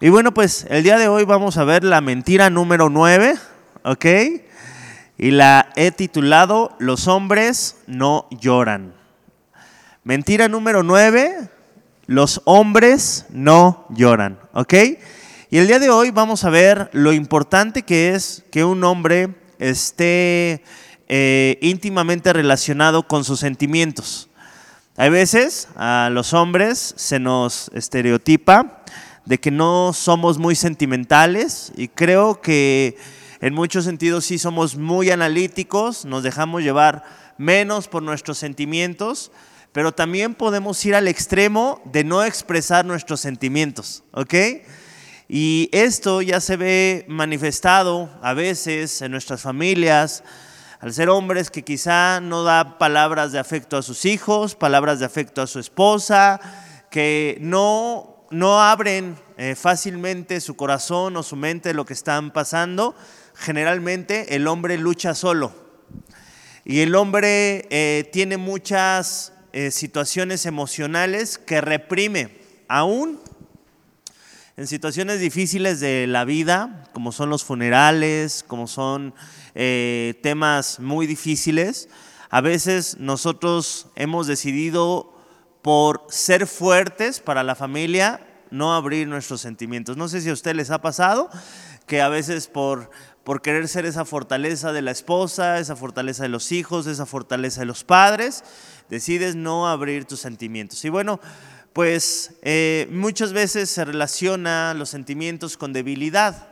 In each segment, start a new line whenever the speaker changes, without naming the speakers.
Y bueno, pues el día de hoy vamos a ver la mentira número 9, ¿ok? Y la he titulado Los hombres no lloran. Mentira número 9, los hombres no lloran, ¿ok? Y el día de hoy vamos a ver lo importante que es que un hombre esté eh, íntimamente relacionado con sus sentimientos. Hay veces a los hombres se nos estereotipa de que no somos muy sentimentales y creo que en muchos sentidos sí somos muy analíticos, nos dejamos llevar menos por nuestros sentimientos, pero también podemos ir al extremo de no expresar nuestros sentimientos, ¿ok? Y esto ya se ve manifestado a veces en nuestras familias, al ser hombres que quizá no da palabras de afecto a sus hijos, palabras de afecto a su esposa, que no no abren eh, fácilmente su corazón o su mente de lo que están pasando, generalmente el hombre lucha solo. Y el hombre eh, tiene muchas eh, situaciones emocionales que reprime, aún en situaciones difíciles de la vida, como son los funerales, como son temas muy difíciles. A veces nosotros hemos decidido por ser fuertes para la familia, no abrir nuestros sentimientos. No sé si a usted les ha pasado que a veces por, por querer ser esa fortaleza de la esposa, esa fortaleza de los hijos, esa fortaleza de los padres, decides no abrir tus sentimientos. Y bueno, pues eh, muchas veces se relaciona los sentimientos con debilidad,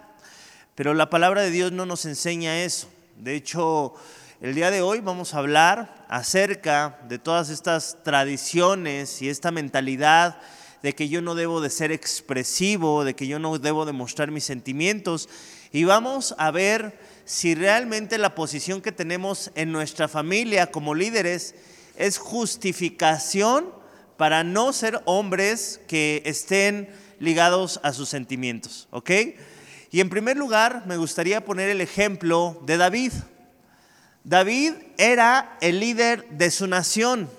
pero la palabra de Dios no nos enseña eso. De hecho, el día de hoy vamos a hablar acerca de todas estas tradiciones y esta mentalidad de que yo no debo de ser expresivo, de que yo no debo de mostrar mis sentimientos. Y vamos a ver si realmente la posición que tenemos en nuestra familia como líderes es justificación para no ser hombres que estén ligados a sus sentimientos, ¿ok? Y en primer lugar, me gustaría poner el ejemplo de David. David era el líder de su nación.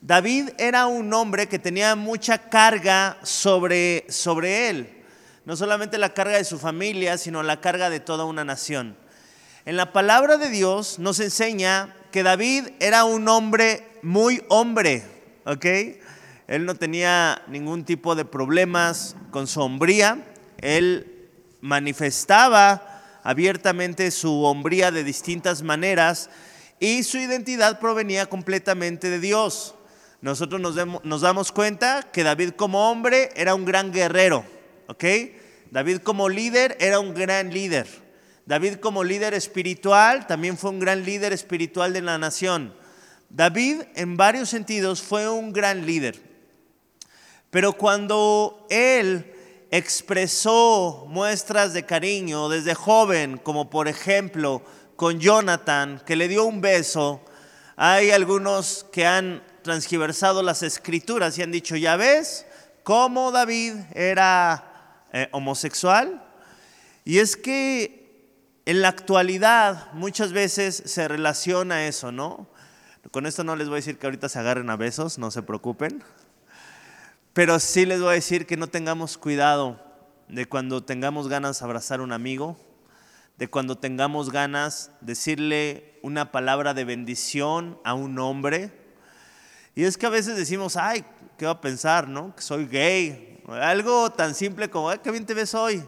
David era un hombre que tenía mucha carga sobre, sobre él. No solamente la carga de su familia, sino la carga de toda una nación. En la palabra de Dios nos enseña que David era un hombre muy hombre, ¿ok? Él no tenía ningún tipo de problemas con su hombría. Él manifestaba abiertamente su hombría de distintas maneras y su identidad provenía completamente de Dios. Nosotros nos, damos cuenta que David como hombre era un gran guerrero, ¿ok? David como líder era un gran líder. David como líder espiritual también fue un gran líder espiritual de la nación. David en varios sentidos fue un gran líder. Pero cuando él expresó muestras de cariño desde joven, como por ejemplo con Jonathan, que le dio un beso. Hay algunos que han transgiversado las escrituras y han dicho, ya ves, cómo David era eh, homosexual. Y es que en la actualidad muchas veces se relaciona eso, ¿no? Con esto no les voy a decir que ahorita se agarren a besos, no se preocupen. Pero sí les voy a decir que no tengamos cuidado de cuando tengamos ganas de abrazar a un amigo, de cuando tengamos ganas de decirle una palabra de bendición a un hombre. Y es que a veces decimos, ay, ¿qué va a pensar, no? Que soy gay. Algo tan simple como, ay, qué bien te ves hoy.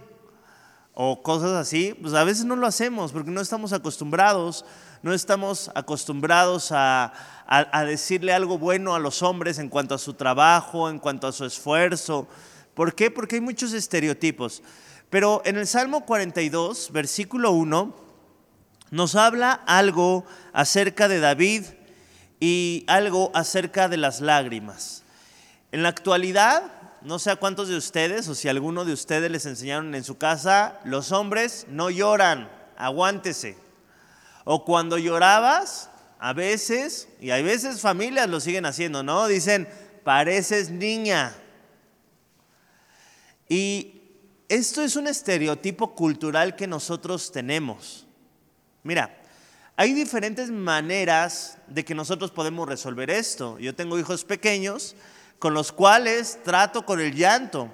O cosas así, pues a veces no lo hacemos porque no estamos acostumbrados, no estamos acostumbrados a, a, decirle algo bueno a los hombres en cuanto a su trabajo, en cuanto a su esfuerzo. ¿Por qué? Porque hay muchos estereotipos. Pero en el Salmo 42, versículo 1, nos habla algo acerca de David y algo acerca de las lágrimas. En la actualidad, no sé a cuántos de ustedes o si alguno de ustedes les enseñaron en su casa, los hombres no lloran, aguántese. O cuando llorabas, a veces, y hay veces familias lo siguen haciendo, ¿no? Dicen, pareces niña. Y esto es un estereotipo cultural que nosotros tenemos. Mira, hay diferentes maneras de que nosotros podemos resolver esto. Yo tengo hijos pequeños con los cuales trato con el llanto.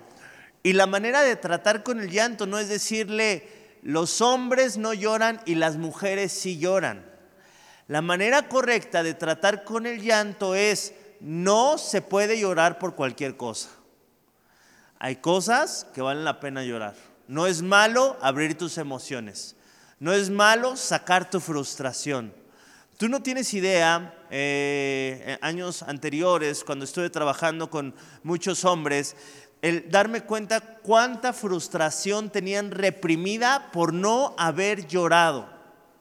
Y la manera de tratar con el llanto no es decirle, los hombres no lloran y las mujeres sí lloran. La manera correcta de tratar con el llanto es, no se puede llorar por cualquier cosa. Hay cosas que valen la pena llorar. No es malo abrir tus emociones. No es malo sacar tu frustración. Tú no tienes idea, eh, años anteriores, cuando estuve trabajando con muchos hombres, el darme cuenta cuánta frustración tenían reprimida por no haber llorado,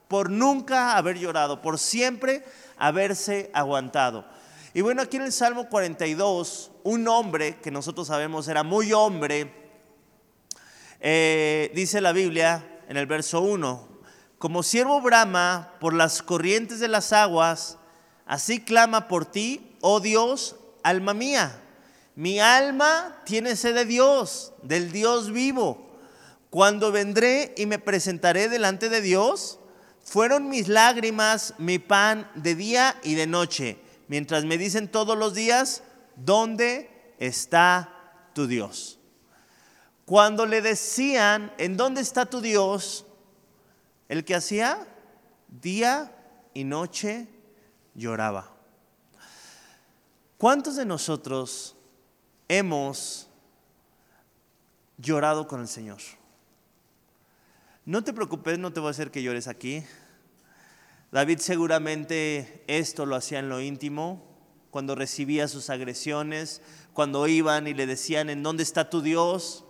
por nunca haber llorado, por siempre haberse aguantado. Y bueno, aquí en el Salmo 42, un hombre que nosotros sabemos era muy hombre, eh, dice la Biblia en el verso 1, como siervo brama por las corrientes de las aguas, así clama por ti, oh Dios, alma mía. Mi alma tiene sed de Dios, del Dios vivo. Cuando vendré y me presentaré delante de Dios, fueron mis lágrimas mi pan de día y de noche, mientras me dicen todos los días, ¿dónde está tu Dios? Cuando le decían, ¿en dónde está tu Dios? El que hacía día y noche lloraba. ¿Cuántos de nosotros hemos llorado con el Señor. No te preocupes, no te voy a hacer que llores aquí. David seguramente esto lo hacía en lo íntimo, cuando recibía sus agresiones, cuando iban y le decían, ¿en dónde está tu Dios?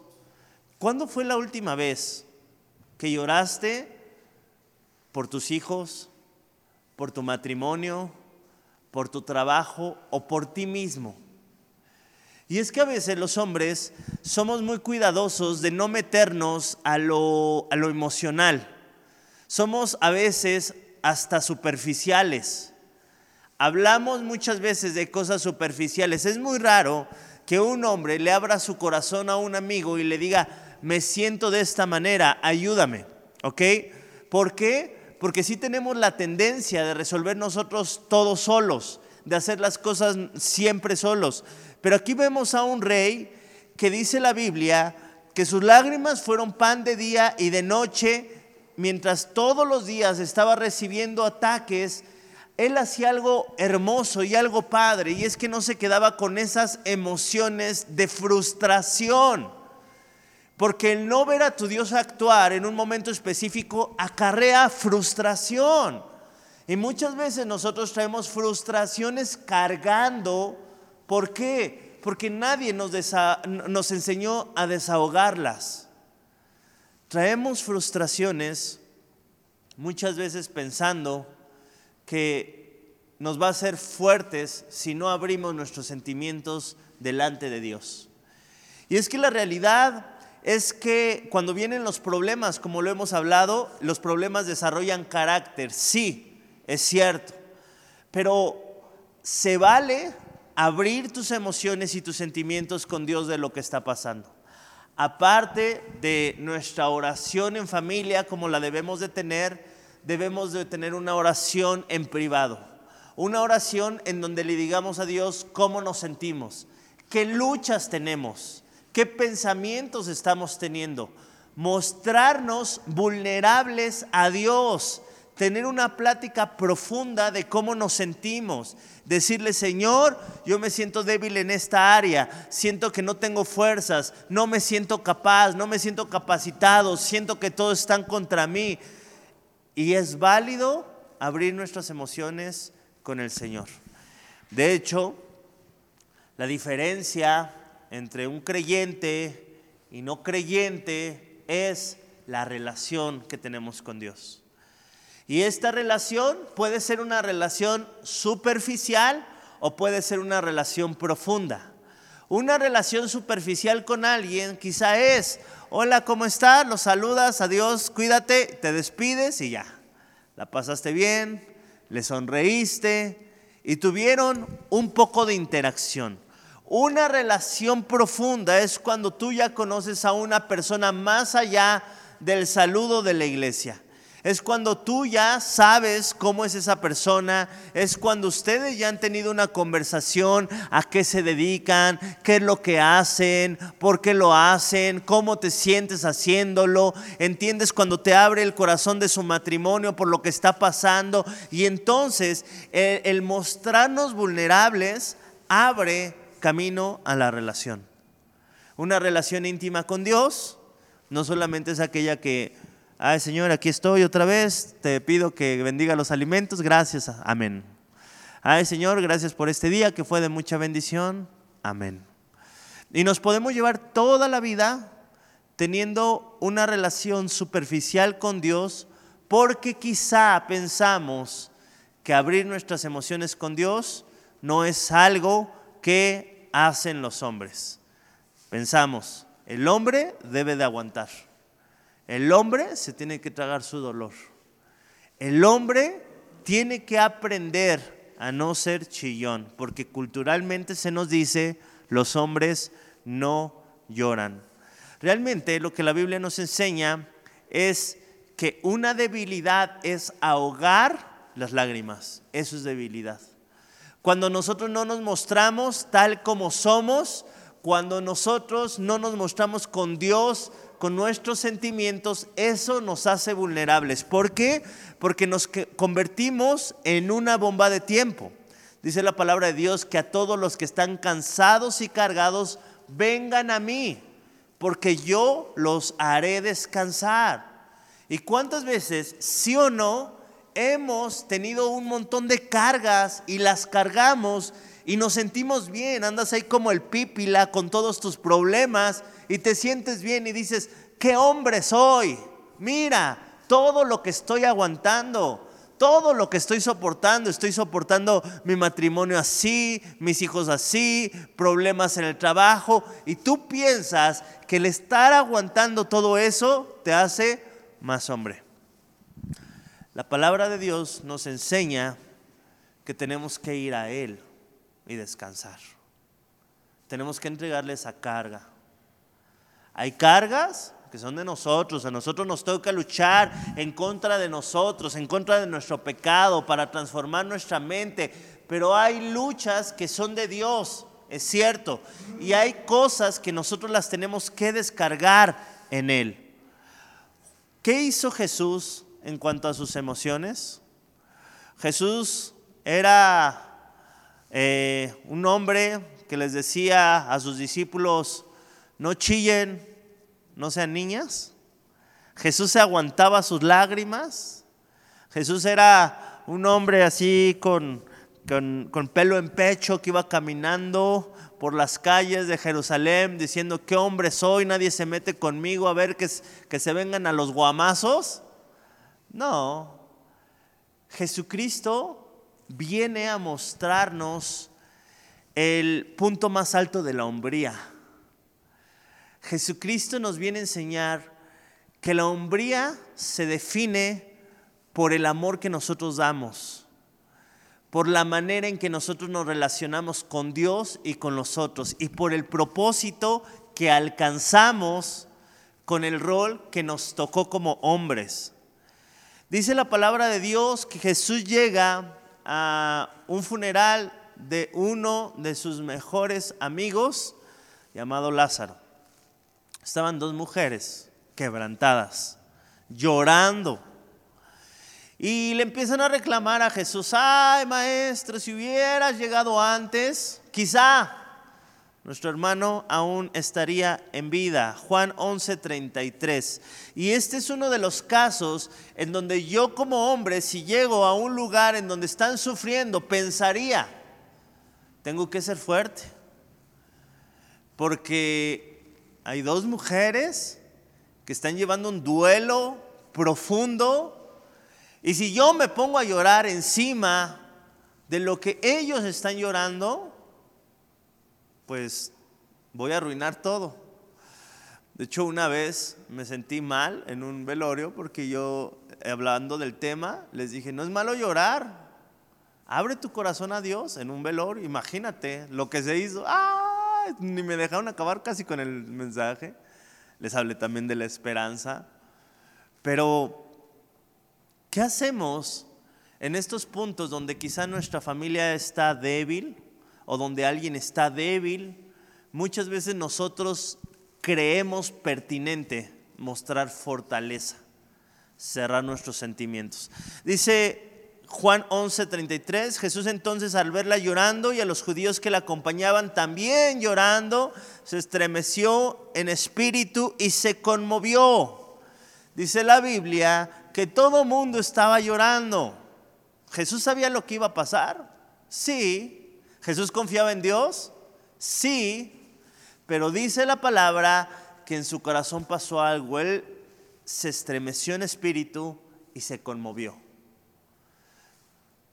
¿Cuándo fue la última vez que lloraste por tus hijos, por tu matrimonio, por tu trabajo o por ti mismo? Y es que a veces los hombres somos muy cuidadosos de no meternos a lo, a lo emocional. Somos a veces hasta superficiales. Hablamos muchas veces de cosas superficiales. Es muy raro que un hombre le abra su corazón a un amigo y le diga, me siento de esta manera, ayúdame. ¿Ok? ¿Por qué? Porque sí tenemos la tendencia de resolver nosotros todos solos, de hacer las cosas siempre solos. Pero aquí vemos a un rey que dice la Biblia que sus lágrimas fueron pan de día y de noche, mientras todos los días estaba recibiendo ataques, él hacía algo hermoso y algo padre, y es que no se quedaba con esas emociones de frustración. Porque el no ver a tu Dios actuar en un momento específico acarrea frustración. Y muchas veces nosotros traemos frustraciones cargando ¿Por qué? Porque nadie nos, enseñó a desahogarlas. Traemos frustraciones muchas veces pensando que nos va a hacer fuertes si no abrimos nuestros sentimientos delante de Dios. Y es que la realidad es que cuando vienen los problemas, como lo hemos hablado, los problemas desarrollan carácter, sí, es cierto, pero se vale abrir tus emociones y tus sentimientos con Dios de lo que está pasando. Aparte de nuestra oración en familia como la debemos de tener, debemos de tener una oración en privado. Una oración en donde le digamos a Dios cómo nos sentimos, qué luchas tenemos, qué pensamientos estamos teniendo. Mostrarnos vulnerables a Dios tener una plática profunda de cómo nos sentimos. Decirle, Señor, yo me siento débil en esta área, siento que no tengo fuerzas, no me siento capaz, no me siento capacitado, siento que todos están contra mí. Y es válido abrir nuestras emociones con el Señor. De hecho, la diferencia entre un creyente y no creyente es la relación que tenemos con Dios. Y esta relación puede ser una relación superficial o puede ser una relación profunda. Una relación superficial con alguien quizá es, hola, ¿cómo estás? Los saludas, adiós, cuídate, te despides y ya. La pasaste bien, le sonreíste y tuvieron un poco de interacción. Una relación profunda es cuando tú ya conoces a una persona más allá del saludo de la iglesia Es cuando tú ya sabes cómo es esa persona, es cuando ustedes ya han tenido una conversación, a qué se dedican, qué es lo que hacen, por qué lo hacen, cómo te sientes haciéndolo, entiendes cuando te abre el corazón de su matrimonio por lo que está pasando. Y entonces el, el mostrarnos vulnerables abre camino a la relación. Una relación íntima con Dios no solamente es aquella que Ay, Señor, aquí estoy otra vez. Te pido que bendiga los alimentos. Gracias. Amén. Ay, Señor, gracias por este día que fue de mucha bendición. Amén. Y nos podemos llevar toda la vida teniendo una relación superficial con Dios porque quizá pensamos que abrir nuestras emociones con Dios no es algo que hacen los hombres. Pensamos, el hombre debe de aguantar. El hombre se tiene que tragar su dolor. El hombre tiene que aprender a no ser chillón, porque culturalmente se nos dice, los hombres no lloran. Realmente lo que la Biblia nos enseña es que una debilidad es ahogar las lágrimas. Eso es debilidad. Cuando nosotros no nos mostramos tal como somos, cuando nosotros no nos mostramos con Dios con nuestros sentimientos, eso nos hace vulnerables. ¿Por qué? Porque nos convertimos en una bomba de tiempo. Dice la palabra de Dios que a todos los que están cansados y cargados, vengan a mí, porque yo los haré descansar. ¿Y cuántas veces, sí o no, hemos tenido un montón de cargas y las cargamos y nos sentimos bien? Andas ahí como el pípila con todos tus problemas y te sientes bien y dices, ¿qué hombre soy? Mira, todo lo que estoy aguantando, todo lo que estoy soportando, estoy soportando mi matrimonio así, mis hijos así, problemas en el trabajo, y tú piensas que el estar aguantando todo eso te hace más hombre. La palabra de Dios nos enseña que tenemos que ir a Él y descansar. Tenemos que entregarle esa carga. Hay cargas que son de nosotros, a nosotros nos toca luchar en contra de nosotros, en contra de nuestro pecado, para transformar nuestra mente, pero hay luchas que son de Dios, es cierto, y hay cosas que nosotros las tenemos que descargar en Él. ¿Qué hizo Jesús en cuanto a sus emociones? Jesús era eh, un hombre que les decía a sus discípulos, no chillen, no sean niñas. Jesús se aguantaba sus lágrimas. Jesús era un hombre así con, con, pelo en pecho que iba caminando por las calles de Jerusalén diciendo, ¿qué hombre soy? Nadie se mete conmigo a ver que, que se vengan a los guamazos. No, Jesucristo viene a mostrarnos el punto más alto de la hombría Jesucristo nos viene a enseñar que la hombría se define por el amor que nosotros damos, por la manera en que nosotros nos relacionamos con Dios y con los otros, y por el propósito que alcanzamos con el rol que nos tocó como hombres. Dice la palabra de Dios que Jesús llega a un funeral de uno de sus mejores amigos llamado Lázaro estaban dos mujeres quebrantadas, llorando. Y le empiezan a reclamar a Jesús, ay maestro, si hubieras llegado antes, quizá nuestro hermano aún estaría en vida. Juan 11:33. Y este es uno de los casos en donde yo como hombre, si llego a un lugar en donde están sufriendo, pensaría, tengo que ser fuerte. Porque hay dos mujeres que están llevando un duelo profundo y si yo me pongo a llorar encima de lo que ellos están llorando, pues voy a arruinar todo. De hecho, una vez me sentí mal en un velorio porque yo, hablando del tema, les dije, no es malo llorar. Abre tu corazón a Dios en un velorio. Imagínate lo que se hizo. ¡Ah! ni me dejaron acabar casi con el mensaje. Les hablé también de la esperanza. Pero ¿qué hacemos en estos puntos donde quizá nuestra familia está débil o donde alguien está débil? Muchas veces nosotros creemos pertinente mostrar fortaleza, cerrar nuestros sentimientos. Dice Juan 11:33, Jesús entonces al verla llorando y a los judíos que la acompañaban también llorando, se estremeció en espíritu y se conmovió. Dice la Biblia que todo mundo estaba llorando. ¿Jesús sabía lo que iba a pasar? Sí. ¿Jesús confiaba en Dios? Sí. Pero dice la palabra que en su corazón pasó algo. Él se estremeció en espíritu y se conmovió.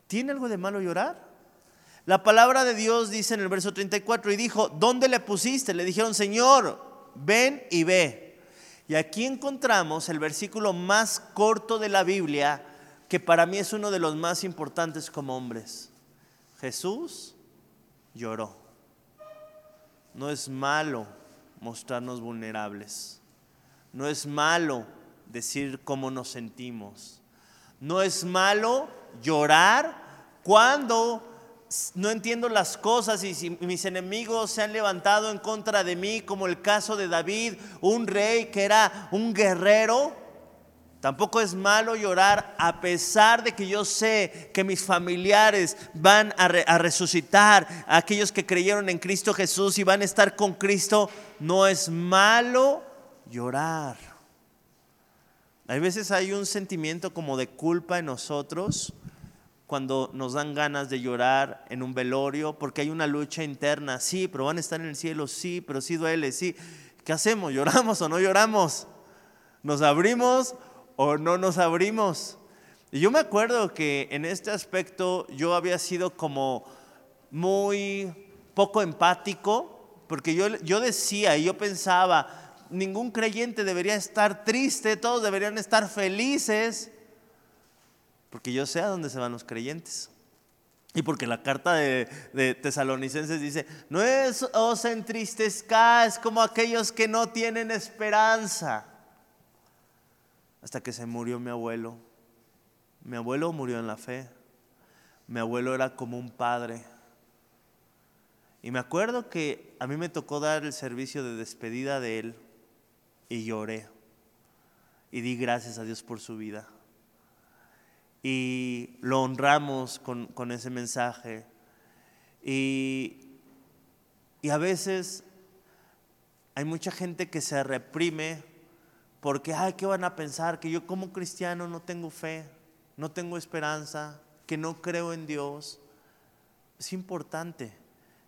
¿Tiene algo de malo llorar? La palabra de Dios dice en el verso 34 y dijo, ¿dónde le pusiste? Le dijeron, Señor, ven y ve. Y aquí encontramos el versículo más corto de la Biblia, que para mí es uno de los más importantes como hombres. Jesús lloró. No es malo mostrarnos vulnerables. No es malo decir cómo nos sentimos. No es malo llorar cuando no entiendo las cosas y si mis enemigos se han levantado en contra de mí, como el caso de David, un rey que era un guerrero. Tampoco es malo llorar a pesar de que yo sé que mis familiares van a, a, resucitar, aquellos que creyeron en Cristo Jesús y van a estar con Cristo. No es malo llorar. Hay veces hay un sentimiento como de culpa en nosotros cuando nos dan ganas de llorar en un velorio, porque hay una lucha interna, sí, pero van a estar en el cielo, sí, pero sí duele, sí. ¿Qué hacemos? ¿Lloramos o no lloramos? ¿Nos abrimos o no nos abrimos? Y yo me acuerdo que en este aspecto yo había sido como muy poco empático, porque yo, yo decía y yo pensaba, ningún creyente debería estar triste, todos deberían estar felices. Porque yo sé a dónde se van los creyentes. Y porque la carta de, Tesalonicenses dice, no es os entristezcáis como aquellos que no tienen esperanza. Hasta que se murió mi abuelo. Mi abuelo murió en la fe. Mi abuelo era como un padre. Y me acuerdo que a mí me tocó dar el servicio de despedida de él y lloré. Y di gracias a Dios por su vida y lo honramos con, ese mensaje. Y, y a veces hay mucha gente que se reprime porque, ay, ¿qué van a pensar? Que yo como cristiano no tengo fe, no tengo esperanza, que no creo en Dios. Es importante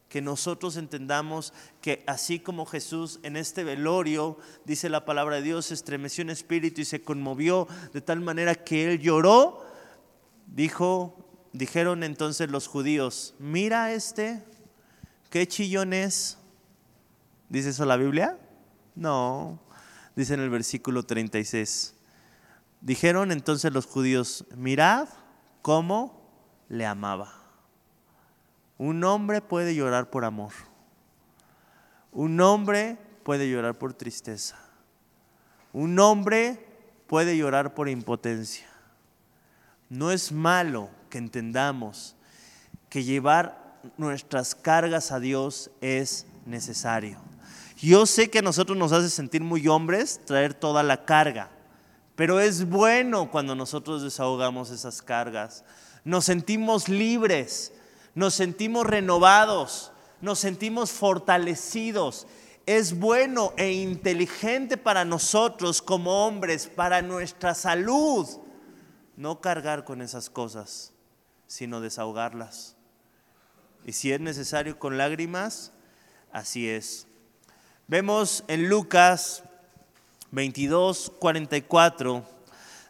que nosotros entendamos que así como Jesús en este velorio, dice la palabra de Dios, estremeció en espíritu y se conmovió de tal manera que él lloró, Dijo, dijeron entonces los judíos, mira este, qué chillón es. ¿Dice eso la Biblia? No, dice en el versículo 36. Dijeron entonces los judíos, mirad cómo le amaba. Un hombre puede llorar por amor. Un hombre puede llorar por tristeza. Un hombre puede llorar por impotencia. No es malo que entendamos que llevar nuestras cargas a Dios es necesario. Yo sé que a nosotros nos hace sentir muy hombres traer toda la carga, pero es bueno cuando nosotros desahogamos esas cargas. Nos sentimos libres, nos sentimos renovados, nos sentimos fortalecidos. Es bueno e inteligente para nosotros como hombres, para nuestra salud no cargar con esas cosas, sino desahogarlas. Y si es necesario con lágrimas, así es. Vemos en Lucas 22, 44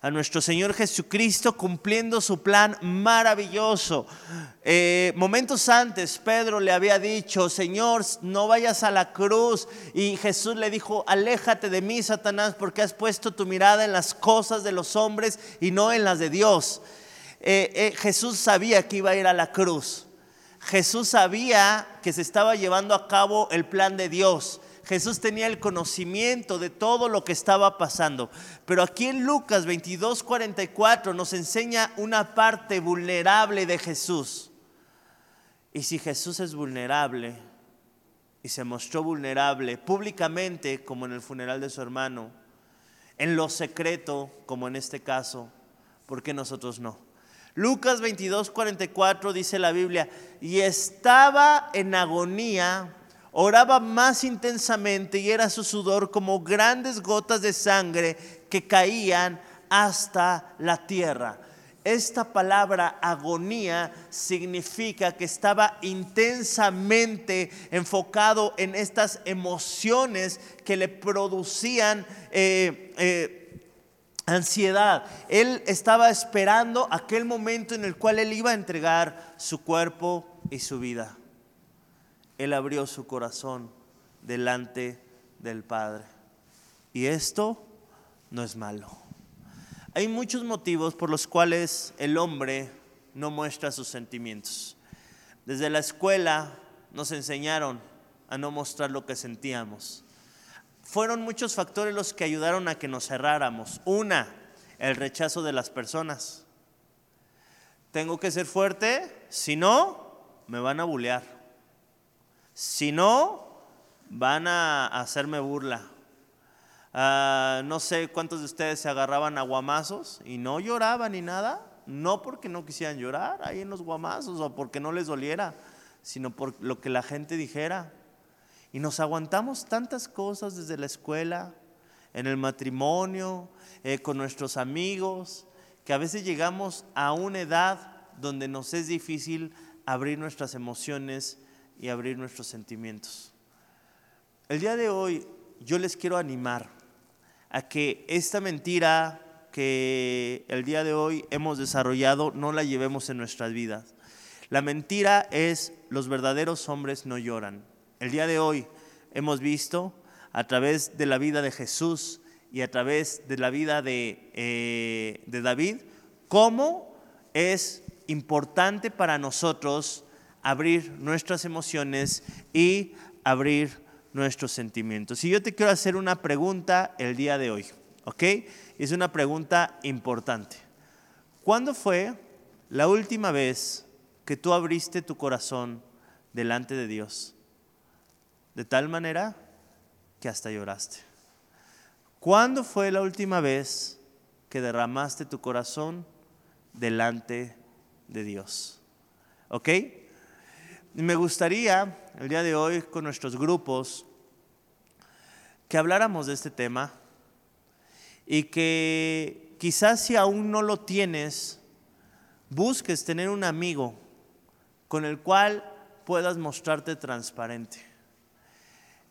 a nuestro Señor Jesucristo cumpliendo su plan maravilloso. Eh, momentos antes Pedro le había dicho, Señor, no vayas a la cruz. Y Jesús le dijo, aléjate de mí, Satanás, porque has puesto tu mirada en las cosas de los hombres y no en las de Dios. Eh, eh, Jesús sabía que iba a ir a la cruz. Jesús sabía que se estaba llevando a cabo el plan de Dios. Jesús tenía el conocimiento de todo lo que estaba pasando. Pero aquí en Lucas 22, 44 nos enseña una parte vulnerable de Jesús. Y si Jesús es vulnerable y se mostró vulnerable públicamente, como en el funeral de su hermano, en lo secreto, como en este caso, ¿por qué nosotros no? Lucas 22, 44 dice la Biblia, y estaba en agonía, oraba más intensamente y era su sudor como grandes gotas de sangre que caían hasta la tierra. Esta palabra agonía significa que estaba intensamente enfocado en estas emociones que le producían eh, eh, ansiedad. Él estaba esperando aquel momento en el cual él iba a entregar su cuerpo y su vida. Él abrió su corazón delante del Padre. Y esto no es malo. Hay muchos motivos por los cuales el hombre no muestra sus sentimientos. Desde la escuela nos enseñaron a no mostrar lo que sentíamos. Fueron muchos factores los que ayudaron a que nos cerráramos. Una, el rechazo de las personas. Tengo que ser fuerte, si no, me van a bulear. Si no, van a hacerme burla. Ah, no sé cuántos de ustedes se agarraban a guamazos y no lloraban ni nada, no porque no quisieran llorar ahí en los guamazos o porque no les doliera, sino por lo que la gente dijera. Y nos aguantamos tantas cosas desde la escuela, en el matrimonio, eh, con nuestros amigos, que a veces llegamos a una edad donde nos es difícil abrir nuestras emociones y abrir nuestros sentimientos. El día de hoy yo les quiero animar a que esta mentira que el día de hoy hemos desarrollado no la llevemos en nuestras vidas. La mentira es los verdaderos hombres no lloran. El día de hoy hemos visto a través de la vida de Jesús y a través de la vida de, eh, de David cómo es importante para nosotros abrir nuestras emociones y abrir nuestros sentimientos. Y yo te quiero hacer una pregunta el día de hoy, ¿ok? Es una pregunta importante. ¿Cuándo fue la última vez que tú abriste tu corazón delante de Dios? De tal manera que hasta lloraste. ¿Cuándo fue la última vez que derramaste tu corazón delante de Dios? ¿Ok? Me gustaría el día de hoy con nuestros grupos que habláramos de este tema y que quizás si aún no lo tienes, busques tener un amigo con el cual puedas mostrarte transparente.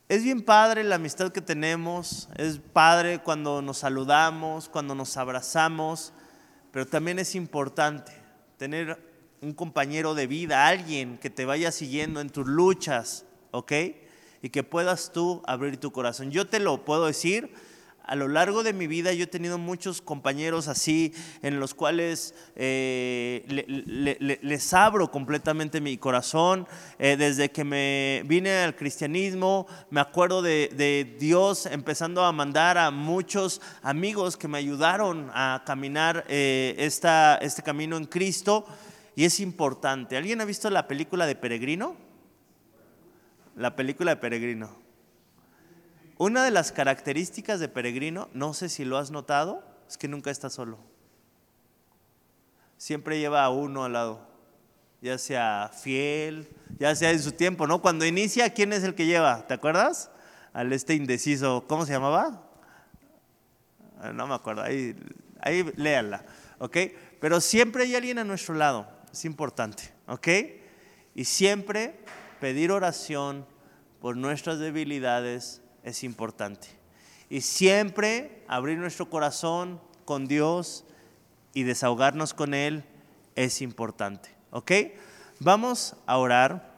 Es bien padre la amistad que tenemos, es padre cuando nos saludamos, cuando nos abrazamos, pero también es importante tener un compañero de vida, alguien que te vaya siguiendo en tus luchas, ¿ok? Y que puedas tú abrir tu corazón. Yo te lo puedo decir, a lo largo de mi vida yo he tenido muchos compañeros así, en los cuales eh, les abro completamente mi corazón. Eh, desde que me vine al cristianismo, me acuerdo de, Dios empezando a mandar a muchos amigos que me ayudaron a caminar eh, esta, este camino en Cristo y es importante. ¿Alguien ha visto la película de Peregrino? La película de Peregrino. Una de las características de Peregrino, no sé si lo has notado, es que nunca está solo. Siempre lleva a uno al lado, ya sea fiel, ya sea en su tiempo, ¿no? Cuando inicia, ¿quién es el que lleva? ¿Te acuerdas? Al este indeciso, ¿cómo se llamaba? Ah, no me acuerdo, ahí, ahí léala, ¿ok? Pero siempre hay alguien a nuestro lado es importante, ¿ok? Y siempre pedir oración por nuestras debilidades es importante. Y siempre abrir nuestro corazón con Dios y desahogarnos con Él es importante, ¿ok? Vamos a orar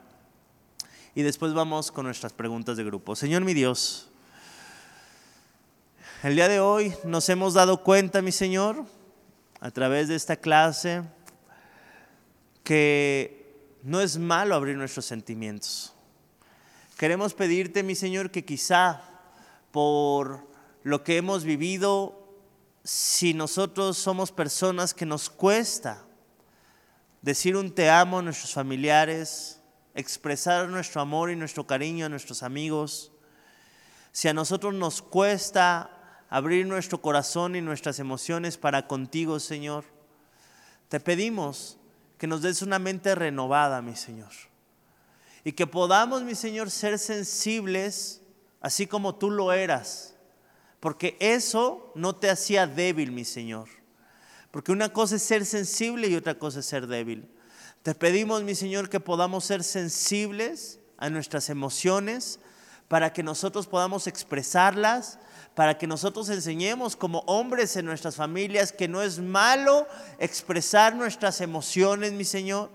y después vamos con nuestras preguntas de grupo. Señor mi Dios, el día de hoy nos hemos dado cuenta, mi Señor, a través de esta clase, que no es malo abrir nuestros sentimientos, Queremos pedirte, mi Señor, que quizá por lo que hemos vivido, si nosotros somos personas que nos cuesta decir un te amo a nuestros familiares, expresar nuestro amor y nuestro cariño a nuestros amigos, si a nosotros nos cuesta abrir nuestro corazón y nuestras emociones para contigo, Señor, te pedimos que nos des una mente renovada, mi Señor y que podamos, mi Señor, ser sensibles así como tú lo eras. Porque eso no te hacía débil, mi Señor. Porque una cosa es ser sensible y otra cosa es ser débil. Te pedimos, mi Señor, que podamos ser sensibles a nuestras emociones para que nosotros podamos expresarlas, para que nosotros enseñemos como hombres en nuestras familias que no es malo expresar nuestras emociones, mi Señor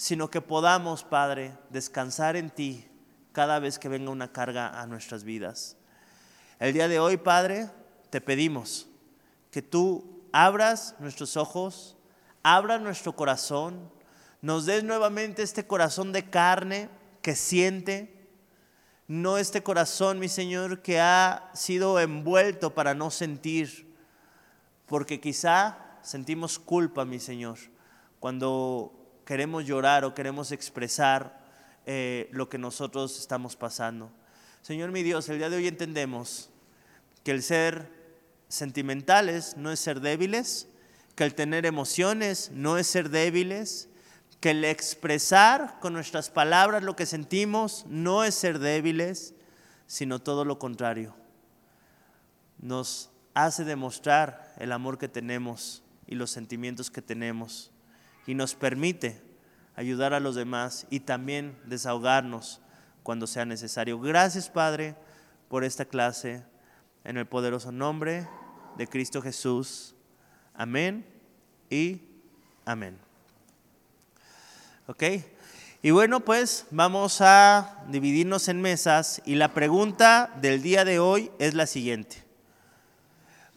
sino que podamos, Padre, descansar en ti cada vez que venga una carga a nuestras vidas. El día de hoy, Padre, te pedimos que tú abras nuestros ojos, abras nuestro corazón, nos des nuevamente este corazón de carne que siente, no este corazón, mi Señor, que ha sido envuelto para no sentir, porque quizá sentimos culpa, mi Señor, cuando queremos llorar o queremos expresar eh, lo que nosotros estamos pasando. Señor mi Dios, el día de hoy entendemos que el ser sentimentales no es ser débiles, que el tener emociones no es ser débiles, que el expresar con nuestras palabras lo que sentimos no es ser débiles, sino todo lo contrario. Nos hace demostrar el amor que tenemos y los sentimientos que tenemos y nos permite ayudar a los demás y también desahogarnos cuando sea necesario. Gracias Padre por esta clase en el poderoso nombre de Cristo Jesús. Amén y amén. ¿Ok? Y bueno, pues vamos a dividirnos en mesas y la pregunta del día de hoy es la siguiente.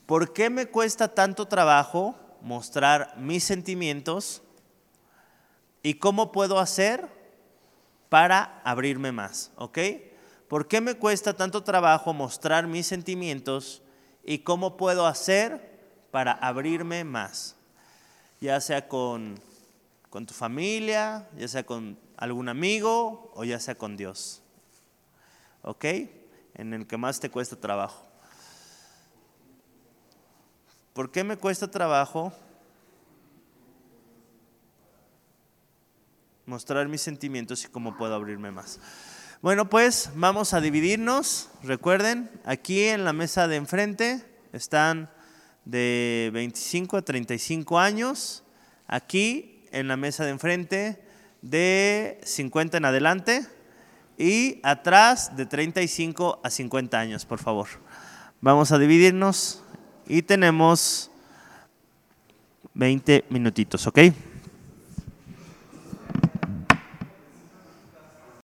¿Por qué me cuesta tanto trabajo mostrar mis sentimientos ¿Y cómo puedo hacer para abrirme más? ¿Ok? ¿Por qué me cuesta tanto trabajo mostrar mis sentimientos y cómo puedo hacer para abrirme más? Ya sea con, con tu familia, ya sea con algún amigo o ya sea con Dios. ¿Ok? En el que más te cuesta trabajo. ¿Por qué me cuesta trabajo mostrar mis sentimientos y cómo puedo abrirme más. Bueno, pues vamos a dividirnos. Recuerden, aquí en la mesa de enfrente están de 25 a 35 años. Aquí en la mesa de enfrente de 50 en adelante. Y atrás de 35 a 50 años, por favor. Vamos a dividirnos y tenemos 20 minutitos, ¿ok?